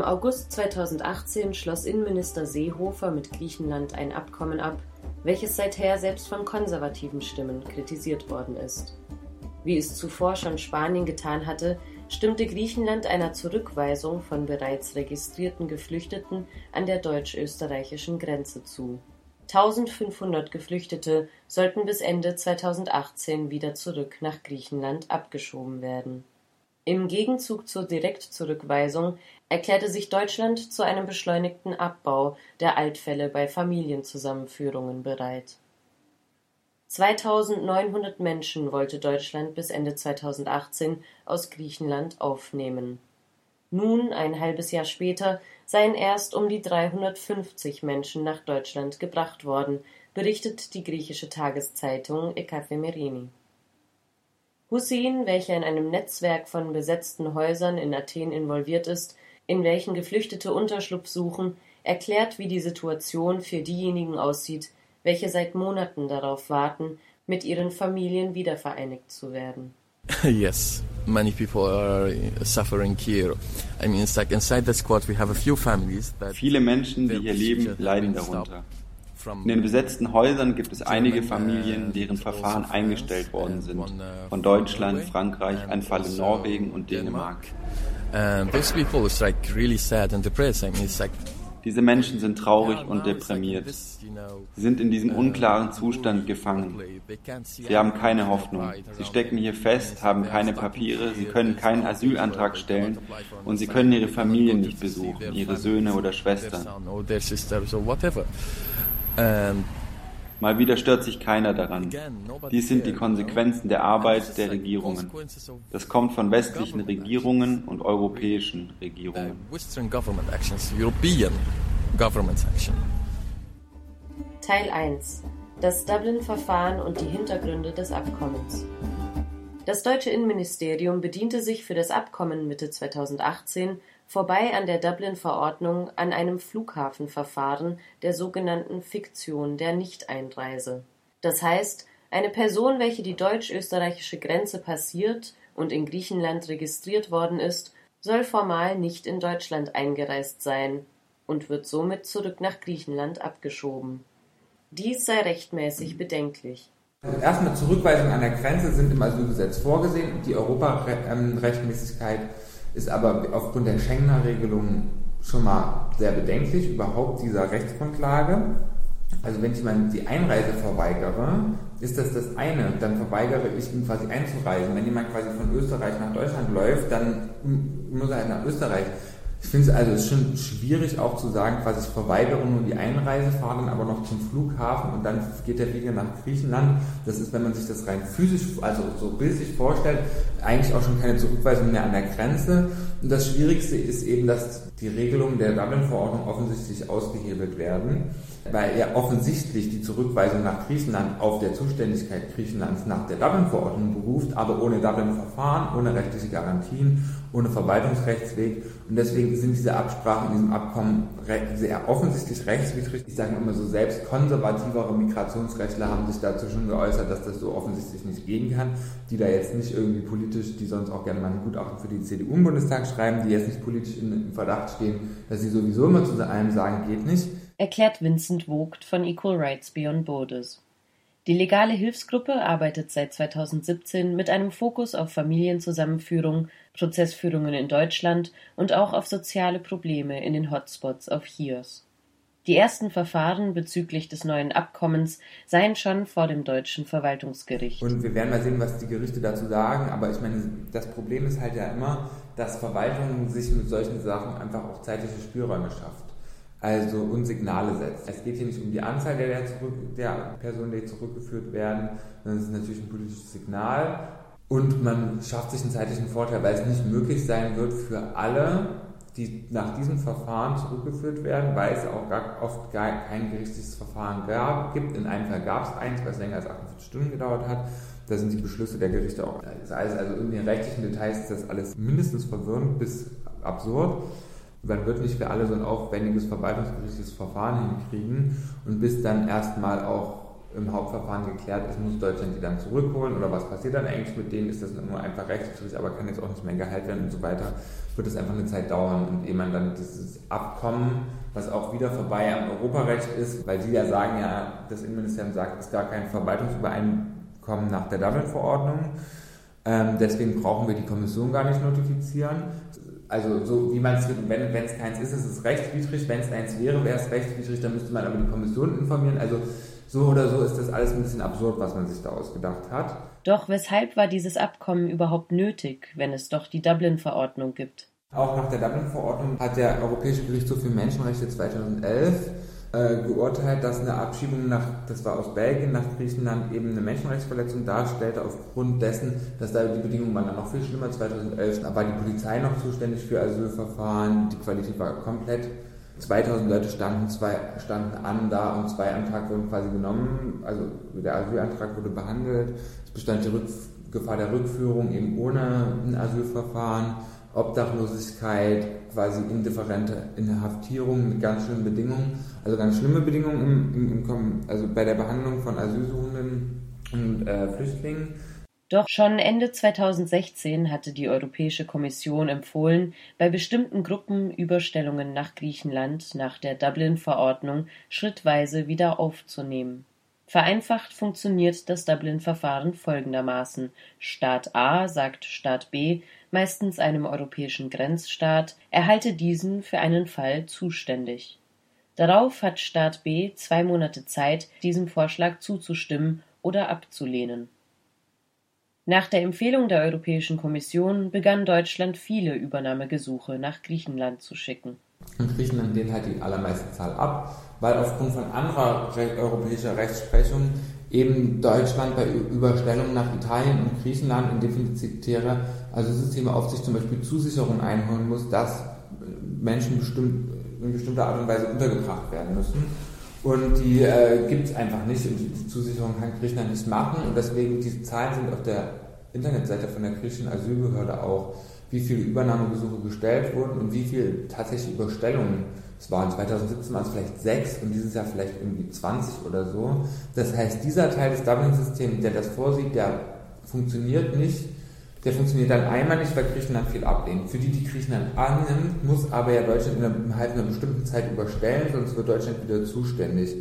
Im August 2018 schloss Innenminister Seehofer mit Griechenland ein Abkommen ab, welches seither selbst von konservativen Stimmen kritisiert worden ist. Wie es zuvor schon Spanien getan hatte, stimmte Griechenland einer Zurückweisung von bereits registrierten Geflüchteten an der deutsch-österreichischen Grenze zu. 1500 Geflüchtete sollten bis Ende 2018 wieder zurück nach Griechenland abgeschoben werden. Im Gegenzug zur Direktzurückweisung erklärte sich Deutschland zu einem beschleunigten Abbau der Altfälle bei Familienzusammenführungen bereit 2.900 Menschen wollte Deutschland bis Ende 2018 aus Griechenland aufnehmen. Nun, ein halbes Jahr später, seien erst um die 350 Menschen nach Deutschland gebracht worden, berichtet die griechische Tageszeitung Ekathimerini. Hussein, welcher in einem Netzwerk von besetzten Häusern in Athen involviert ist, in welchen Geflüchtete Unterschlupf suchen, erklärt, wie die Situation für diejenigen aussieht, welche seit Monaten darauf warten, mit ihren Familien wiedervereinigt zu werden. yes, many people are suffering here. I mean, it's like inside the squad we have a few families that Viele Menschen, die hier leben, leiden darunter. In den besetzten Häusern gibt es einige Familien, deren Verfahren eingestellt worden sind. Von Deutschland, Frankreich, ein Fall in Norwegen und Dänemark. Like diese Menschen sind traurig und deprimiert. Sie sind in diesem unklaren Zustand gefangen. Sie haben keine Hoffnung. Sie stecken hier fest, haben keine Papiere, sie können keinen Asylantrag stellen und sie können ihre Familien nicht besuchen, ihre Söhne oder Schwestern. Mal wieder stört sich keiner daran. Dies sind die Konsequenzen der Arbeit der Regierungen. Das kommt von westlichen Regierungen und europäischen Regierungen. Teil 1 Das Dublin-Verfahren und die Hintergründe des Abkommens. Das deutsche Innenministerium bediente sich für das Abkommen Mitte 2018 vorbei an der Dublin-Verordnung an einem Flughafenverfahren der sogenannten Fiktion der Nichteinreise. Das heißt, eine Person, welche die deutsch-österreichische Grenze passiert und in Griechenland registriert worden ist, soll formal nicht in Deutschland eingereist sein und wird somit zurück nach Griechenland abgeschoben. Dies sei rechtmäßig bedenklich. Also erstmal Zurückweisungen an der Grenze sind im Asylgesetz vorgesehen. Die Europarechtmäßigkeit ist aber aufgrund der Schengener Regelung schon mal sehr bedenklich, überhaupt dieser Rechtsgrundlage. Also wenn ich mal die Einreise verweigere, ist das das eine. Dann verweigere ich ihm quasi einzureisen. Wenn jemand quasi von Österreich nach Deutschland läuft, dann muss er halt nach Österreich. Ich finde es also ist schon schwierig auch zu sagen, quasi ich nur die Einreise, fahre dann aber noch zum Flughafen und dann geht der Flieger nach Griechenland. Das ist, wenn man sich das rein physisch, also so bildlich vorstellt, eigentlich auch schon keine Zurückweisung mehr an der Grenze. Und das Schwierigste ist eben, dass die Regelungen der Dublin-Verordnung offensichtlich ausgehebelt werden weil er offensichtlich die Zurückweisung nach Griechenland auf der Zuständigkeit Griechenlands nach der Dublin-Verordnung beruft, aber ohne Dublin-Verfahren, ohne rechtliche Garantien, ohne Verwaltungsrechtsweg. Und deswegen sind diese Absprachen in diesem Abkommen sehr offensichtlich rechtswidrig. Ich sage immer so, selbst konservativere Migrationsrechtler haben sich dazu schon geäußert, dass das so offensichtlich nicht gehen kann, die da jetzt nicht irgendwie politisch, die sonst auch gerne mal ein Gutachten für die CDU im Bundestag schreiben, die jetzt nicht politisch in Verdacht stehen, dass sie sowieso immer zu einem sagen, geht nicht erklärt Vincent Vogt von Equal Rights Beyond Borders. Die legale Hilfsgruppe arbeitet seit 2017 mit einem Fokus auf Familienzusammenführung, Prozessführungen in Deutschland und auch auf soziale Probleme in den Hotspots auf Chios. Die ersten Verfahren bezüglich des neuen Abkommens seien schon vor dem deutschen Verwaltungsgericht. Und wir werden mal sehen, was die Gerichte dazu sagen. Aber ich meine, das Problem ist halt ja immer, dass Verwaltungen sich mit solchen Sachen einfach auch zeitliche Spielräume schafft also und Signale setzt. Es geht hier nicht um die Anzahl der, der, zurück, der Personen, die zurückgeführt werden, sondern es ist natürlich ein politisches Signal und man schafft sich einen zeitlichen Vorteil, weil es nicht möglich sein wird für alle, die nach diesem Verfahren zurückgeführt werden, weil es auch gar, oft gar kein gerichtliches Verfahren gab, gibt. In einem Fall gab es eins, was länger als 48 Stunden gedauert hat. Da sind die Beschlüsse der Gerichte auch. Das heißt also in den rechtlichen Details ist das alles mindestens verwirrend bis absurd man wird nicht für alle so ein aufwendiges verwaltungsgerichtliches Verfahren hinkriegen und bis dann erstmal auch im Hauptverfahren geklärt ist, muss Deutschland die dann zurückholen oder was passiert dann eigentlich mit denen? Ist das nur einfach rechtswidrig, aber kann jetzt auch nicht mehr geheilt werden und so weiter? Wird es einfach eine Zeit dauern und ehe man dann dieses Abkommen, was auch wieder vorbei am Europarecht ist, weil die ja sagen, ja, das Innenministerium sagt, es ist gar kein Verwaltungsübereinkommen nach der Dublin-Verordnung. Ähm, deswegen brauchen wir die Kommission gar nicht notifizieren. Also so wie man es, wenn es keins ist, ist es rechtswidrig. Wenn es eins wäre, wäre es rechtswidrig, dann müsste man aber die Kommission informieren. Also so oder so ist das alles ein bisschen absurd, was man sich da ausgedacht hat. Doch weshalb war dieses Abkommen überhaupt nötig, wenn es doch die Dublin-Verordnung gibt? Auch nach der Dublin-Verordnung hat der Europäische Gerichtshof für Menschenrechte 2011 äh, geurteilt, dass eine Abschiebung nach, das war aus Belgien nach Griechenland eben eine Menschenrechtsverletzung darstellte, aufgrund dessen, dass da die Bedingungen waren dann noch viel schlimmer. 2011 war die Polizei noch zuständig für Asylverfahren, die Qualität war komplett 2000 Leute standen, zwei, standen an da und zwei Anträge wurden quasi genommen. Also der Asylantrag wurde behandelt. Es bestand die Rück Gefahr der Rückführung eben ohne ein Asylverfahren. Obdachlosigkeit, quasi indifferente Inhaftierung mit ganz schlimmen Bedingungen, also ganz schlimme Bedingungen im, im, im, also bei der Behandlung von Asylsuchenden und äh, Flüchtlingen. Doch schon Ende 2016 hatte die Europäische Kommission empfohlen, bei bestimmten Gruppen Überstellungen nach Griechenland nach der Dublin-Verordnung schrittweise wieder aufzunehmen. Vereinfacht funktioniert das Dublin-Verfahren folgendermaßen Staat A sagt Staat B, meistens einem europäischen Grenzstaat, er halte diesen für einen Fall zuständig. Darauf hat Staat B zwei Monate Zeit, diesem Vorschlag zuzustimmen oder abzulehnen nach der Empfehlung der Europäischen Kommission begann Deutschland viele Übernahmegesuche nach Griechenland zu schicken. Und Griechenland lehnt halt die allermeiste Zahl ab, weil aufgrund von anderer europäischer Rechtsprechung eben Deutschland bei Überstellung nach Italien und Griechenland in defizitäre also Systeme auf sich zum Beispiel Zusicherung einholen muss, dass Menschen bestimmt, in bestimmter Art und Weise untergebracht werden müssen. Und die äh, gibt es einfach nicht und die Zusicherung kann Griechenland nicht machen. Und deswegen, diese Zahlen sind auf der Internetseite von der griechischen Asylbehörde auch, wie viele Übernahmegesuche gestellt wurden und wie viele tatsächlich Überstellungen es waren. 2017 waren es vielleicht sechs und dieses Jahr vielleicht irgendwie 20 oder so. Das heißt, dieser Teil des Dublin-Systems, der das vorsieht, der funktioniert nicht der funktioniert dann einmal nicht, weil Griechenland viel ablehnt. Für die, die Griechenland annimmt, muss aber ja Deutschland innerhalb einer bestimmten Zeit überstellen, sonst wird Deutschland wieder zuständig.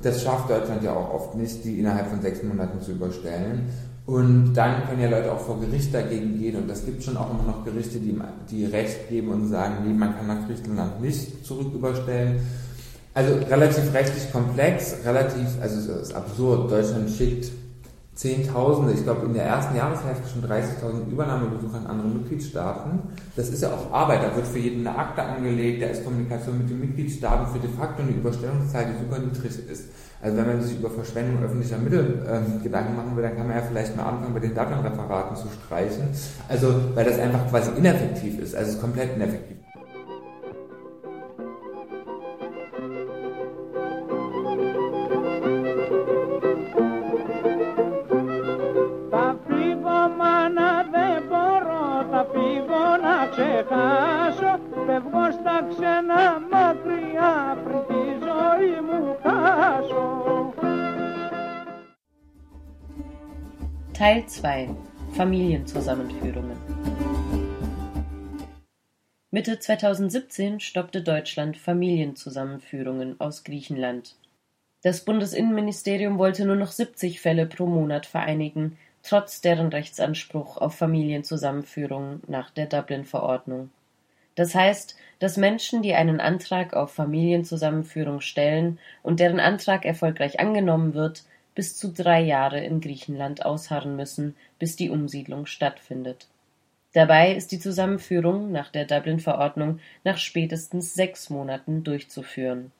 Das schafft Deutschland ja auch oft nicht, die innerhalb von sechs Monaten zu überstellen. Und dann können ja Leute auch vor Gericht dagegen gehen. Und das gibt schon auch immer noch Gerichte, die, die Recht geben und sagen, nee, man kann nach Griechenland nicht zurück überstellen. Also relativ rechtlich komplex, relativ, also es ist absurd. Deutschland schickt Zehntausende, ich glaube in der ersten Jahreshälfte schon 30.000 Übernahmebesucher in andere Mitgliedstaaten. Das ist ja auch Arbeit, da wird für jeden eine Akte angelegt, da ist Kommunikation mit den Mitgliedstaaten für de facto eine Überstellungszahl, die super niedrig ist. Also wenn man sich über Verschwendung öffentlicher Mittel ähm, Gedanken machen will, dann kann man ja vielleicht mal anfangen, bei den Dublin-Referaten zu streichen. Also weil das einfach quasi ineffektiv ist, also komplett ineffektiv. 2 Familienzusammenführungen Mitte 2017 stoppte Deutschland Familienzusammenführungen aus Griechenland. Das Bundesinnenministerium wollte nur noch 70 Fälle pro Monat vereinigen, trotz deren Rechtsanspruch auf Familienzusammenführung nach der Dublin-Verordnung. Das heißt, dass Menschen, die einen Antrag auf Familienzusammenführung stellen und deren Antrag erfolgreich angenommen wird, bis zu drei Jahre in Griechenland ausharren müssen, bis die Umsiedlung stattfindet. Dabei ist die Zusammenführung nach der Dublin-Verordnung nach spätestens sechs Monaten durchzuführen.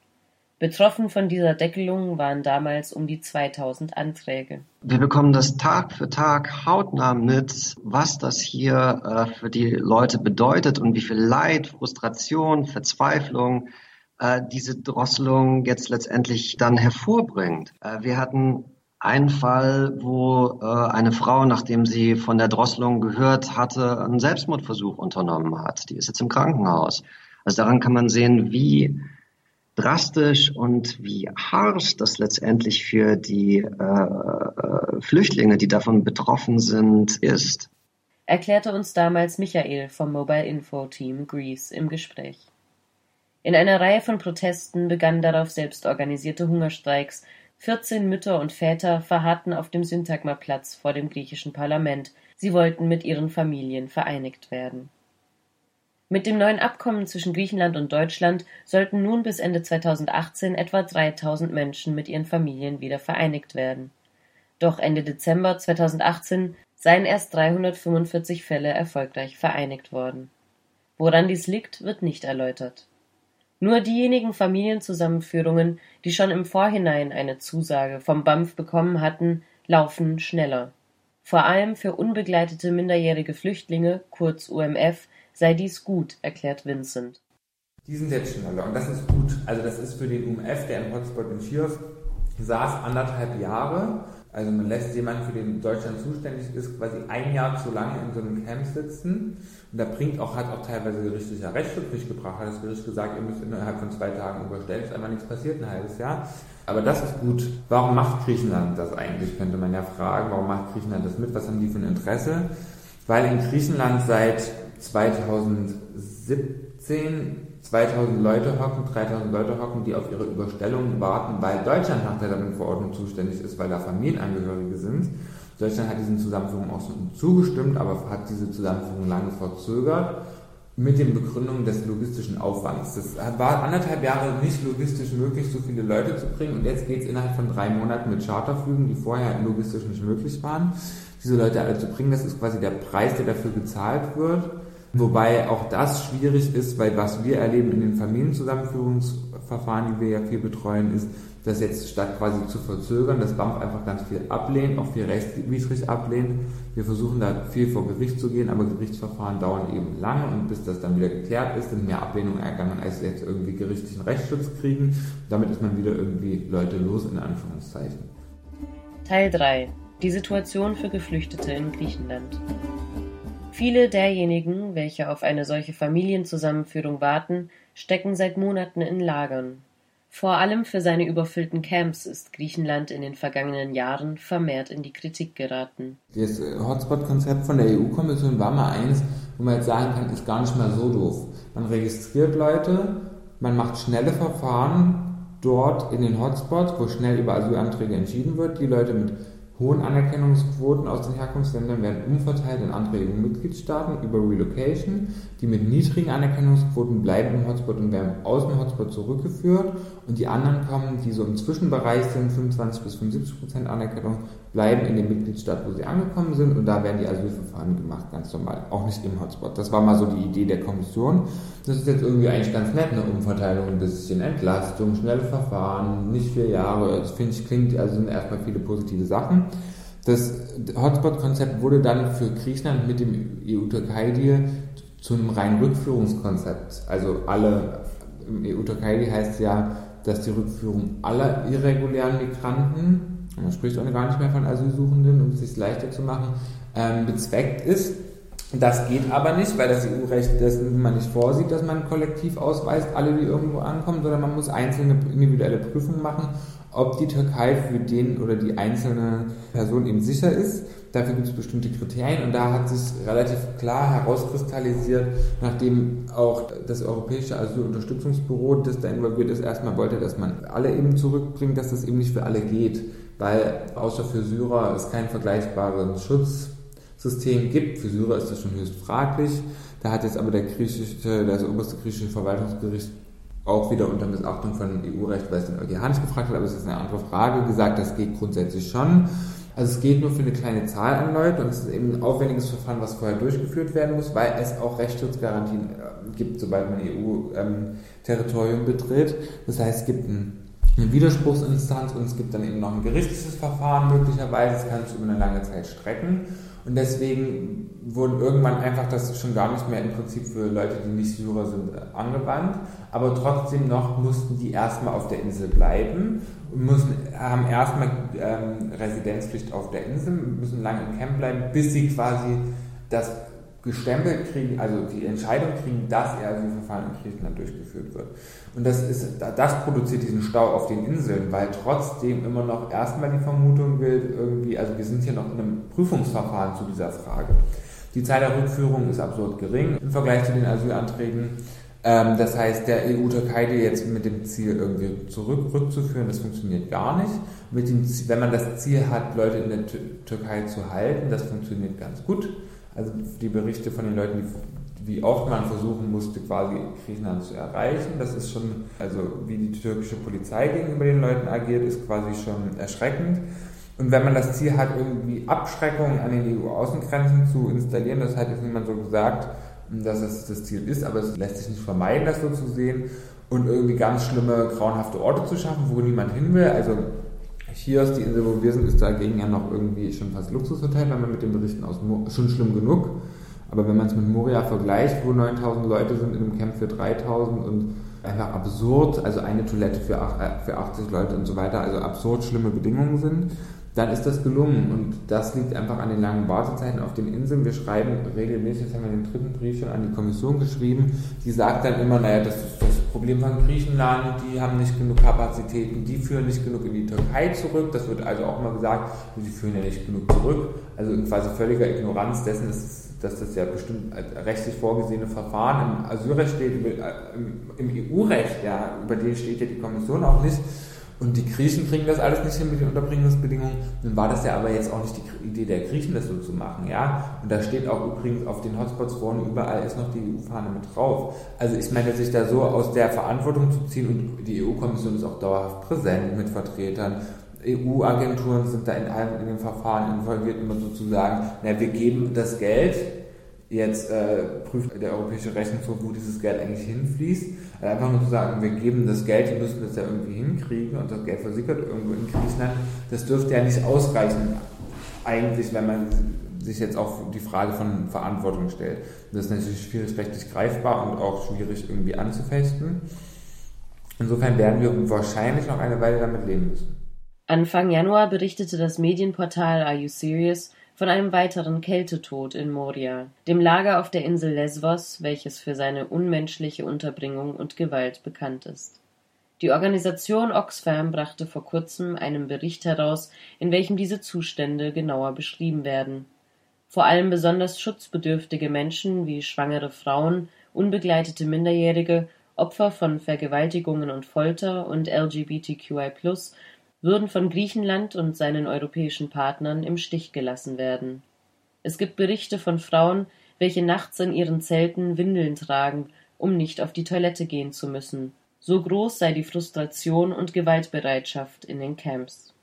Betroffen von dieser Deckelung waren damals um die 2000 Anträge. Wir bekommen das Tag für Tag hautnah mit, was das hier äh, für die Leute bedeutet und wie viel Leid, Frustration, Verzweiflung äh, diese Drosselung jetzt letztendlich dann hervorbringt. Äh, wir hatten einen Fall, wo äh, eine Frau, nachdem sie von der Drosselung gehört hatte, einen Selbstmordversuch unternommen hat. Die ist jetzt im Krankenhaus. Also daran kann man sehen, wie drastisch und wie harsch das letztendlich für die äh, Flüchtlinge, die davon betroffen sind, ist. Erklärte uns damals Michael vom Mobile Info Team Greece im Gespräch. In einer Reihe von Protesten begannen darauf selbst organisierte Hungerstreiks. 14 Mütter und Väter verharrten auf dem Syntagma-Platz vor dem griechischen Parlament. Sie wollten mit ihren Familien vereinigt werden. Mit dem neuen Abkommen zwischen Griechenland und Deutschland sollten nun bis Ende 2018 etwa 3000 Menschen mit ihren Familien wieder vereinigt werden. Doch Ende Dezember 2018 seien erst 345 Fälle erfolgreich vereinigt worden. Woran dies liegt, wird nicht erläutert. Nur diejenigen Familienzusammenführungen, die schon im Vorhinein eine Zusage vom BAMF bekommen hatten, laufen schneller. Vor allem für unbegleitete minderjährige Flüchtlinge, kurz UMF, sei dies gut, erklärt Vincent. Die sind jetzt schneller und das ist gut. Also das ist für den UMF, der im Hotspot in Chios saß, anderthalb Jahre. Also man lässt jemanden, für den Deutschland zuständig ist, quasi ein Jahr zu lange in so einem Camp sitzen. Und da bringt auch, hat auch teilweise gerichtlicher Rechtsschutz nicht gebracht, hat das Gericht gesagt, ihr müsst innerhalb von zwei Tagen überstellen, ist einfach nichts passiert, ein halbes Jahr. Aber das ist gut. Warum macht Griechenland das eigentlich, könnte man ja fragen. Warum macht Griechenland das mit? Was haben die für ein Interesse? Weil in Griechenland seit 2017 2000 Leute hocken, 3000 Leute hocken, die auf ihre Überstellung warten, weil Deutschland nach der Dublin-Verordnung zuständig ist, weil da Familienangehörige sind. Deutschland hat diesen Zusammenführungen auch zugestimmt, aber hat diese Zusammenführung lange verzögert mit den Begründungen des logistischen Aufwands. Das war anderthalb Jahre nicht logistisch möglich, so viele Leute zu bringen und jetzt geht es innerhalb von drei Monaten mit Charterflügen, die vorher logistisch nicht möglich waren, diese Leute alle zu bringen. Das ist quasi der Preis, der dafür gezahlt wird. Wobei auch das schwierig ist, weil was wir erleben in den Familienzusammenführungsverfahren, die wir ja viel betreuen, ist, dass jetzt statt quasi zu verzögern, das BAMF einfach ganz viel ablehnt, auch viel rechtswidrig ablehnt. Wir versuchen da viel vor Gericht zu gehen, aber Gerichtsverfahren dauern eben lange und bis das dann wieder geklärt ist, sind mehr Ablehnungen ergangen, als jetzt irgendwie gerichtlichen Rechtsschutz kriegen. Damit ist man wieder irgendwie Leute los, in Anführungszeichen. Teil 3. Die Situation für Geflüchtete in Griechenland. Viele derjenigen, welche auf eine solche Familienzusammenführung warten, stecken seit Monaten in Lagern. Vor allem für seine überfüllten Camps ist Griechenland in den vergangenen Jahren vermehrt in die Kritik geraten. Das Hotspot-Konzept von der EU-Kommission war mal eins, wo man jetzt sagen kann, ist gar nicht mal so doof. Man registriert Leute, man macht schnelle Verfahren dort in den Hotspots, wo schnell über Asylanträge entschieden wird. Die Leute mit hohen Anerkennungsquoten aus den Herkunftsländern werden umverteilt in andere EU-Mitgliedstaaten über Relocation. Die mit niedrigen Anerkennungsquoten bleiben im Hotspot und werden aus dem Hotspot zurückgeführt. Und die anderen kommen, die so im Zwischenbereich sind, 25 bis 75 Prozent Anerkennung, bleiben in dem Mitgliedstaat, wo sie angekommen sind. Und da werden die Asylverfahren gemacht, ganz normal. Auch nicht im Hotspot. Das war mal so die Idee der Kommission. Das ist jetzt irgendwie eigentlich ganz nett, eine Umverteilung, ein bisschen Entlastung, schnelle Verfahren, nicht vier Jahre. Das finde ich klingt, also sind erstmal viele positive Sachen. Das Hotspot-Konzept wurde dann für Griechenland mit dem EU-Türkei-Deal zu einem reinen Rückführungskonzept. Also alle, im EU-Türkei-Deal heißt ja, dass die Rückführung aller irregulären Migranten, man spricht auch gar nicht mehr von Asylsuchenden, um es sich leichter zu machen, ähm, bezweckt ist. Das geht aber nicht, weil das EU-Recht das man nicht vorsieht, dass man kollektiv ausweist, alle, die irgendwo ankommen, sondern man muss einzelne individuelle Prüfungen machen, ob die Türkei für den oder die einzelne Person eben sicher ist. Dafür gibt es bestimmte Kriterien und da hat sich relativ klar herauskristallisiert, nachdem auch das Europäische Asylunterstützungsbüro, das da involviert ist, erstmal wollte, dass man alle eben zurückbringt, dass das eben nicht für alle geht, weil außer für Syrer es keinen vergleichbaren Schutz System gibt. Für Syrer ist das schon höchst fraglich. Da hat jetzt aber der griechische, das oberste griechische Verwaltungsgericht auch wieder unter Missachtung von EU-Recht, weil es den EuGH nicht gefragt hat, aber es ist eine andere Frage, gesagt, das geht grundsätzlich schon. Also es geht nur für eine kleine Zahl an Leuten und es ist eben ein aufwendiges Verfahren, was vorher durchgeführt werden muss, weil es auch Rechtsschutzgarantien äh, gibt, sobald man EU-Territorium ähm, betritt. Das heißt, es gibt ein eine Widerspruchsinstanz und es gibt dann eben noch ein gerichtliches Verfahren möglicherweise. Das kann sich über eine lange Zeit strecken. Und deswegen wurden irgendwann einfach das schon gar nicht mehr im Prinzip für Leute, die nicht Syrer sind, angewandt. Aber trotzdem noch mussten die erstmal auf der Insel bleiben und müssen, haben erstmal ähm, Residenzpflicht auf der Insel, müssen lange im Camp bleiben, bis sie quasi das gestempelt kriegen, also die Entscheidung kriegen, dass er Asylverfahren in Griechenland durchgeführt wird. Und das ist, das produziert diesen Stau auf den Inseln, weil trotzdem immer noch erstmal die Vermutung gilt, irgendwie, also wir sind hier noch in einem Prüfungsverfahren zu dieser Frage. Die Zahl der Rückführungen ist absurd gering im Vergleich zu den Asylanträgen. Ähm, das heißt, der EU-Türkei jetzt mit dem Ziel irgendwie zurück rückzuführen, das funktioniert gar nicht. Mit dem Ziel, wenn man das Ziel hat, Leute in der Türkei zu halten, das funktioniert ganz gut. Also die Berichte von den Leuten, die, wie oft man versuchen musste, quasi Griechenland zu erreichen, das ist schon, also wie die türkische Polizei gegenüber den Leuten agiert, ist quasi schon erschreckend. Und wenn man das Ziel hat, irgendwie Abschreckungen an den EU-Außengrenzen zu installieren, das hat jetzt niemand so gesagt, dass es das Ziel ist, aber es lässt sich nicht vermeiden, das so zu sehen und irgendwie ganz schlimme, grauenhafte Orte zu schaffen, wo niemand hin will. Also hier ist die Insel, wo wir sind, ist dagegen ja noch irgendwie schon fast Luxushotel, wenn man mit den Berichten aus Mo schon schlimm genug. Aber wenn man es mit Moria vergleicht, wo 9000 Leute sind in einem Camp für 3000 und einfach absurd, also eine Toilette für, äh, für 80 Leute und so weiter, also absurd schlimme Bedingungen sind, dann ist das gelungen. Und das liegt einfach an den langen Wartezeiten auf den Inseln. Wir schreiben regelmäßig, jetzt haben wir den dritten Brief schon an die Kommission geschrieben, die sagt dann immer, naja, das ist das Problem von Griechenland, die haben nicht genug Kapazitäten, die führen nicht genug in die Türkei zurück. Das wird also auch immer gesagt, die führen ja nicht genug zurück. Also in quasi völliger Ignoranz dessen, dass das ja bestimmt rechtlich vorgesehene Verfahren im Asylrecht steht, im EU-Recht, ja, über den steht ja die Kommission auch nicht. Und die Griechen kriegen das alles nicht hin mit den Unterbringungsbedingungen. Nun war das ja aber jetzt auch nicht die Idee der Griechen, das so zu machen, ja. Und da steht auch übrigens auf den Hotspots vorne überall ist noch die EU-Fahne mit drauf. Also ich meine, sich da so aus der Verantwortung zu ziehen und die EU-Kommission ist auch dauerhaft präsent mit Vertretern. EU-Agenturen sind da in allen in den Verfahren involviert, immer sozusagen, na, wir geben das Geld, Jetzt äh, prüft der Europäische Rechnungshof, wo dieses Geld eigentlich hinfließt. Also einfach nur zu sagen, wir geben das Geld, die müssen das ja irgendwie hinkriegen und das Geld versickert irgendwo in Griechenland, das dürfte ja nicht ausreichen, eigentlich, wenn man sich jetzt auch die Frage von Verantwortung stellt. Das ist natürlich schwierig rechtlich greifbar und auch schwierig irgendwie anzufechten. Insofern werden wir wahrscheinlich noch eine Weile damit leben müssen. Anfang Januar berichtete das Medienportal Are You Serious von einem weiteren Kältetod in Moria, dem Lager auf der Insel Lesvos, welches für seine unmenschliche Unterbringung und Gewalt bekannt ist. Die Organisation Oxfam brachte vor kurzem einen Bericht heraus, in welchem diese Zustände genauer beschrieben werden. Vor allem besonders schutzbedürftige Menschen wie schwangere Frauen, unbegleitete Minderjährige, Opfer von Vergewaltigungen und Folter und LGBTQI würden von Griechenland und seinen europäischen Partnern im Stich gelassen werden. Es gibt Berichte von Frauen, welche nachts in ihren Zelten Windeln tragen, um nicht auf die Toilette gehen zu müssen. So groß sei die Frustration und Gewaltbereitschaft in den Camps.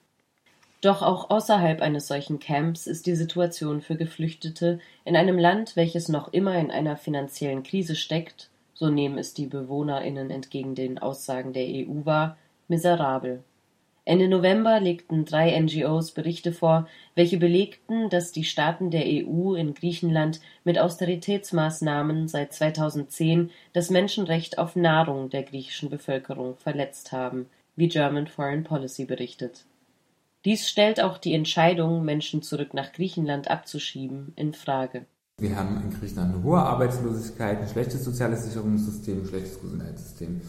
Doch auch außerhalb eines solchen Camps ist die Situation für Geflüchtete in einem Land, welches noch immer in einer finanziellen Krise steckt, so nehmen es die BewohnerInnen entgegen den Aussagen der EU wahr, miserabel. Ende November legten drei NGOs Berichte vor, welche belegten, dass die Staaten der EU in Griechenland mit Austeritätsmaßnahmen seit 2010 das Menschenrecht auf Nahrung der griechischen Bevölkerung verletzt haben, wie German Foreign Policy berichtet. Dies stellt auch die Entscheidung, Menschen zurück nach Griechenland abzuschieben, in Frage. Wir haben in Griechenland eine hohe Arbeitslosigkeit, ein schlechtes soziales Sicherungssystem, ein schlechtes Gesundheitssystem und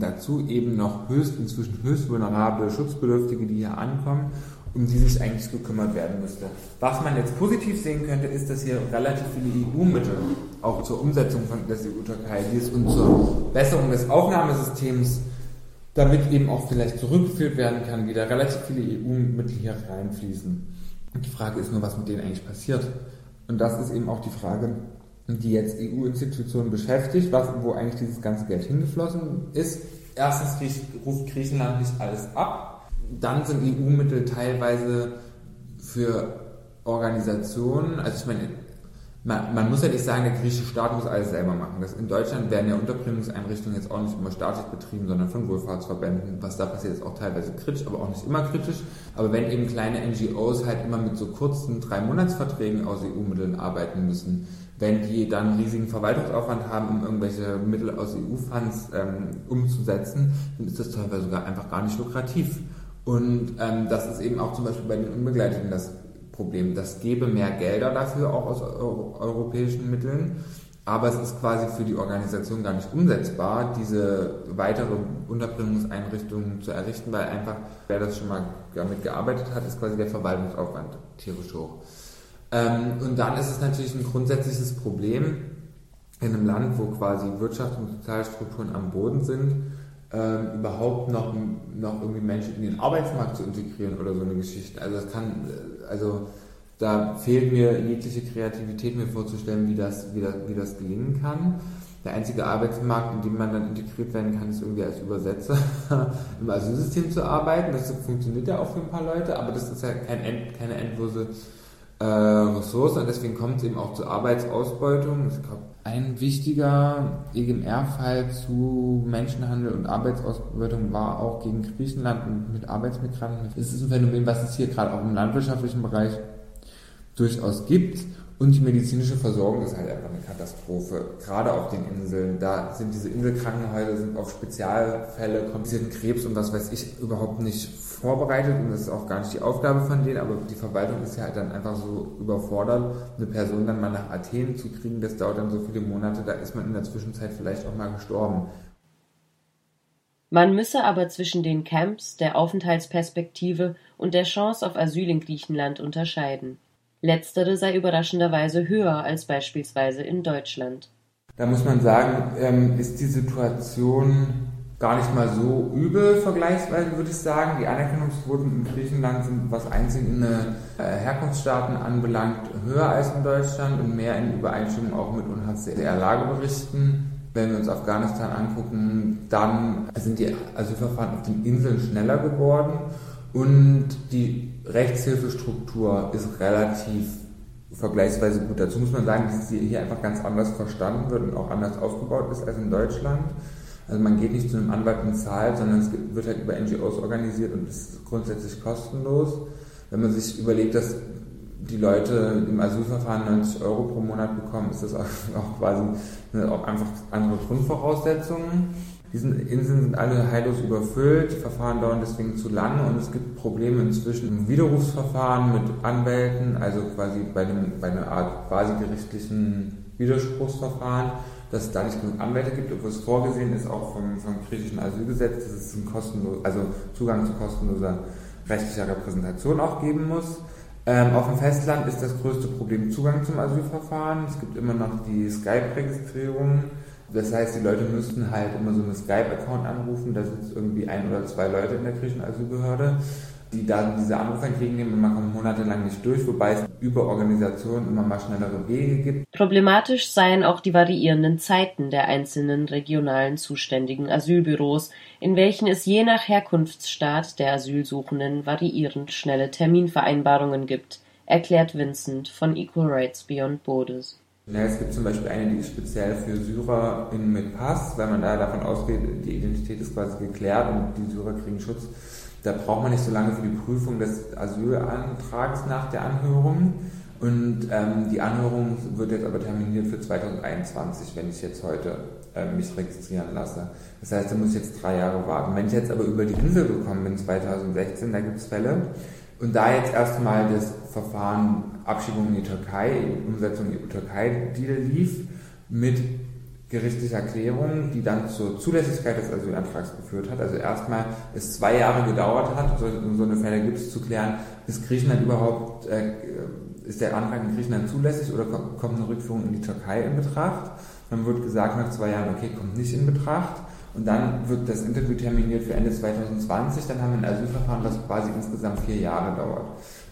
dazu eben noch höchst, inzwischen höchst vulnerable Schutzbedürftige, die hier ankommen, um die sich eigentlich gekümmert werden müsste. Was man jetzt positiv sehen könnte, ist, dass hier relativ viele EU-Mittel auch zur Umsetzung von des EU-Türkei-Deals und zur Besserung des Aufnahmesystems damit eben auch vielleicht zurückgeführt werden kann, wieder relativ viele EU-Mittel hier reinfließen. Und die Frage ist nur, was mit denen eigentlich passiert. Und das ist eben auch die Frage, die jetzt EU-Institutionen beschäftigt, was, wo eigentlich dieses ganze Geld hingeflossen ist. Erstens ruft Griechenland nicht alles ab. Dann sind EU-Mittel teilweise für Organisationen, also ich meine, man, man, muss ja nicht sagen, der griechische Staat muss alles selber machen. Das, in Deutschland werden ja Unterbringungseinrichtungen jetzt auch nicht immer staatlich betrieben, sondern von Wohlfahrtsverbänden. Was da passiert, ist auch teilweise kritisch, aber auch nicht immer kritisch. Aber wenn eben kleine NGOs halt immer mit so kurzen drei Monatsverträgen aus EU-Mitteln arbeiten müssen, wenn die dann riesigen Verwaltungsaufwand haben, um irgendwelche Mittel aus EU-Funds ähm, umzusetzen, dann ist das teilweise sogar einfach gar nicht lukrativ. Und ähm, das ist eben auch zum Beispiel bei den Unbegleiteten das Problem. Das gäbe mehr Gelder dafür, auch aus europäischen Mitteln. Aber es ist quasi für die Organisation gar nicht umsetzbar, diese weitere Unterbringungseinrichtungen zu errichten, weil einfach, wer das schon mal damit gearbeitet hat, ist quasi der Verwaltungsaufwand tierisch hoch. Ähm, und dann ist es natürlich ein grundsätzliches Problem in einem Land, wo quasi Wirtschaft und Sozialstrukturen am Boden sind, ähm, überhaupt noch, noch irgendwie Menschen in den Arbeitsmarkt zu integrieren oder so eine Geschichte. Also das kann, äh, also da fehlt mir jegliche Kreativität, mir vorzustellen, wie das, wie das, wie das gelingen kann. Der einzige Arbeitsmarkt, in dem man dann integriert werden kann, ist irgendwie als Übersetzer im Asylsystem zu arbeiten. Das funktioniert ja auch für ein paar Leute, aber das ist ja kein End, keine endlose äh, Ressource und deswegen kommt es eben auch zur Arbeitsausbeutung. Ich glaube, ein wichtiger EGMR-Fall zu Menschenhandel und Arbeitsausbeutung war auch gegen Griechenland mit Arbeitsmigranten. Es ist ein Phänomen, was es hier gerade auch im landwirtschaftlichen Bereich durchaus gibt. Und die medizinische Versorgung ist halt einfach eine Katastrophe. Gerade auf den Inseln. Da sind diese Inselkrankenhäuser sind auf Spezialfälle, komplizierten Krebs und was weiß ich überhaupt nicht vorbereitet und das ist auch gar nicht die Aufgabe von denen, aber die Verwaltung ist ja halt dann einfach so überfordert, eine Person dann mal nach Athen zu kriegen, das dauert dann so viele Monate, da ist man in der Zwischenzeit vielleicht auch mal gestorben. Man müsse aber zwischen den Camps, der Aufenthaltsperspektive und der Chance auf Asyl in Griechenland unterscheiden. Letztere sei überraschenderweise höher als beispielsweise in Deutschland. Da muss man sagen, ähm, ist die Situation gar nicht mal so übel vergleichsweise, würde ich sagen. Die Anerkennungsquoten in Griechenland sind, was einzelne äh, Herkunftsstaaten anbelangt, höher als in Deutschland und mehr in Übereinstimmung auch mit UNHCR-Lageberichten. Wenn wir uns Afghanistan angucken, dann sind die Asylverfahren auf den Inseln schneller geworden und die Rechtshilfestruktur ist relativ vergleichsweise gut. Dazu muss man sagen, dass sie hier einfach ganz anders verstanden wird und auch anders aufgebaut ist als in Deutschland. Also man geht nicht zu einem Anwalt und zahlt, sondern es wird halt über NGOs organisiert und ist grundsätzlich kostenlos. Wenn man sich überlegt, dass die Leute im Asylverfahren 90 Euro pro Monat bekommen, ist das auch quasi auch einfach andere Grundvoraussetzungen. Diese Inseln sind alle heillos überfüllt, die Verfahren dauern deswegen zu lange und es gibt Probleme inzwischen im Widerrufsverfahren mit Anwälten, also quasi bei, einem, bei einer Art quasi gerichtlichen Widerspruchsverfahren dass es da nicht genug Anwälte gibt, obwohl es vorgesehen ist, auch vom, vom griechischen Asylgesetz, dass es einen kostenlos, also Zugang zu kostenloser rechtlicher Repräsentation auch geben muss. Ähm, auf dem Festland ist das größte Problem Zugang zum Asylverfahren. Es gibt immer noch die Skype-Registrierung. Das heißt, die Leute müssten halt immer so einen Skype-Account anrufen. Da sitzt irgendwie ein oder zwei Leute in der griechischen Asylbehörde die dann diese Anrufe entgegennehmen und man kommt monatelang nicht durch, wobei es über Organisationen immer mal schnellere Wege gibt. Problematisch seien auch die variierenden Zeiten der einzelnen regionalen zuständigen Asylbüros, in welchen es je nach Herkunftsstaat der Asylsuchenden variierend schnelle Terminvereinbarungen gibt, erklärt Vincent von Equal Rights Beyond Borders. Ja, es gibt zum Beispiel eine, die ist speziell für SyrerInnen mit Pass, weil man da davon ausgeht, die Identität ist quasi geklärt und die Syrer kriegen Schutz da braucht man nicht so lange für die Prüfung des Asylantrags nach der Anhörung. Und ähm, die Anhörung wird jetzt aber terminiert für 2021, wenn ich jetzt heute äh, mich registrieren lasse. Das heißt, da muss ich jetzt drei Jahre warten. Wenn ich jetzt aber über die Insel gekommen bin, 2016, da gibt es Fälle. Und da jetzt erstmal das Verfahren Abschiebung in die Türkei, Umsetzung die Türkei-Deal lief, mit gerichtliche Erklärung, die dann zur Zulässigkeit des Asylantrags geführt hat. Also erstmal es zwei Jahre gedauert hat, so, so eine Fälle gibt es zu klären, ist Griechenland überhaupt, äh, ist der Antrag in Griechenland zulässig oder kommt eine Rückführung in die Türkei in Betracht? Dann wird gesagt nach zwei Jahren, okay, kommt nicht in Betracht. Und dann wird das Interview terminiert für Ende 2020. Dann haben wir ein Asylverfahren, das quasi insgesamt vier Jahre dauert.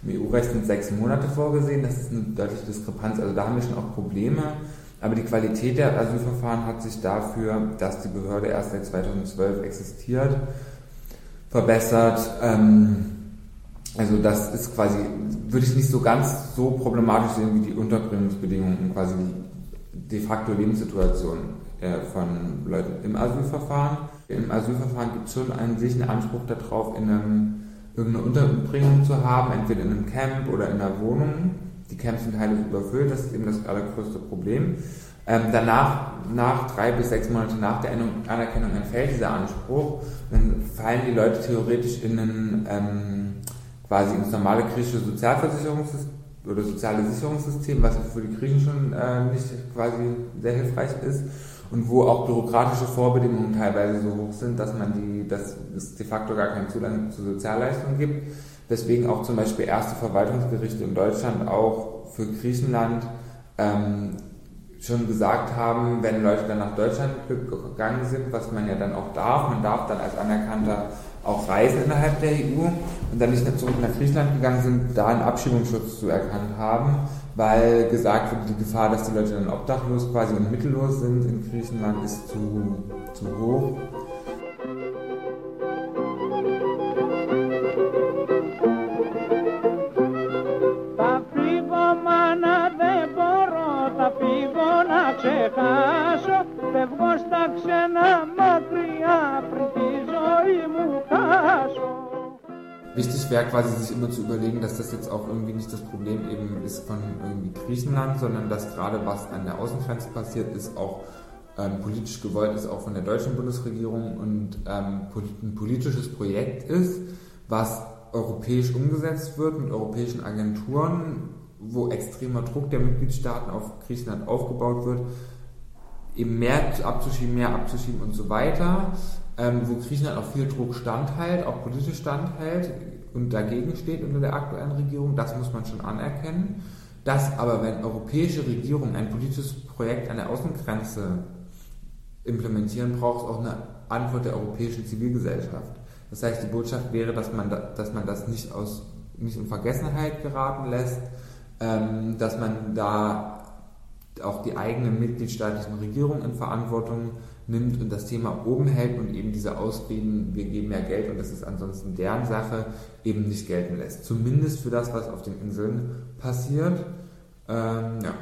Im EU-Recht sind sechs Monate vorgesehen. Das ist eine deutliche Diskrepanz. Also da haben wir schon auch Probleme aber die Qualität der Asylverfahren hat sich dafür, dass die Behörde erst seit 2012 existiert, verbessert. Ähm, also das ist quasi, würde ich nicht so ganz so problematisch sehen wie die Unterbringungsbedingungen quasi die de facto Lebenssituation von Leuten im Asylverfahren. Im Asylverfahren gibt es schon an sich einen Anspruch darauf, in einem, irgendeine Unterbringung zu haben, entweder in einem Camp oder in einer Wohnung. Die Camps sind teilweise überfüllt, das ist eben das allergrößte Problem. Ähm, danach, nach drei bis sechs Monate nach der Anerkennung entfällt dieser Anspruch. Dann fallen die Leute theoretisch in einen, ähm, quasi ins normale griechische Sozialversicherungssystem oder soziale Sicherungssystem, was für die Griechen schon äh, nicht quasi sehr hilfreich ist und wo auch bürokratische Vorbedingungen teilweise so hoch sind, dass man die, dass es de facto gar keinen Zugang zu Sozialleistungen gibt. Deswegen auch zum Beispiel erste Verwaltungsgerichte in Deutschland auch für Griechenland ähm, schon gesagt haben, wenn Leute dann nach Deutschland gegangen sind, was man ja dann auch darf, man darf dann als Anerkannter auch reisen innerhalb der EU und dann nicht mehr zurück nach Griechenland gegangen sind, da einen Abschiebungsschutz zu erkannt haben, weil gesagt wird, die Gefahr, dass die Leute dann obdachlos quasi und mittellos sind in Griechenland ist zu, zu hoch. Wichtig wäre quasi sich immer zu überlegen, dass das jetzt auch irgendwie nicht das Problem eben ist von irgendwie Griechenland, sondern dass gerade was an der Außengrenze passiert ist, auch ähm, politisch gewollt ist, auch von der deutschen Bundesregierung und ähm, ein politisches Projekt ist, was europäisch umgesetzt wird mit europäischen Agenturen, wo extremer Druck der Mitgliedstaaten auf Griechenland aufgebaut wird, eben mehr abzuschieben, mehr abzuschieben und so weiter, ähm, wo Griechenland auch viel Druck standhält, auch politisch standhält und dagegen steht unter der aktuellen Regierung, das muss man schon anerkennen. Dass aber, wenn europäische Regierungen ein politisches Projekt an der Außengrenze implementieren, braucht es auch eine Antwort der europäischen Zivilgesellschaft. Das heißt, die Botschaft wäre, dass man, da, dass man das nicht, aus, nicht in Vergessenheit geraten lässt, ähm, dass man da auch die eigenen mitgliedstaatlichen Regierungen in Verantwortung nimmt und das Thema oben hält und eben diese Ausreden, wir geben mehr Geld und das ist ansonsten deren Sache, eben nicht gelten lässt. Zumindest für das, was auf den Inseln passiert. Ähm, ja.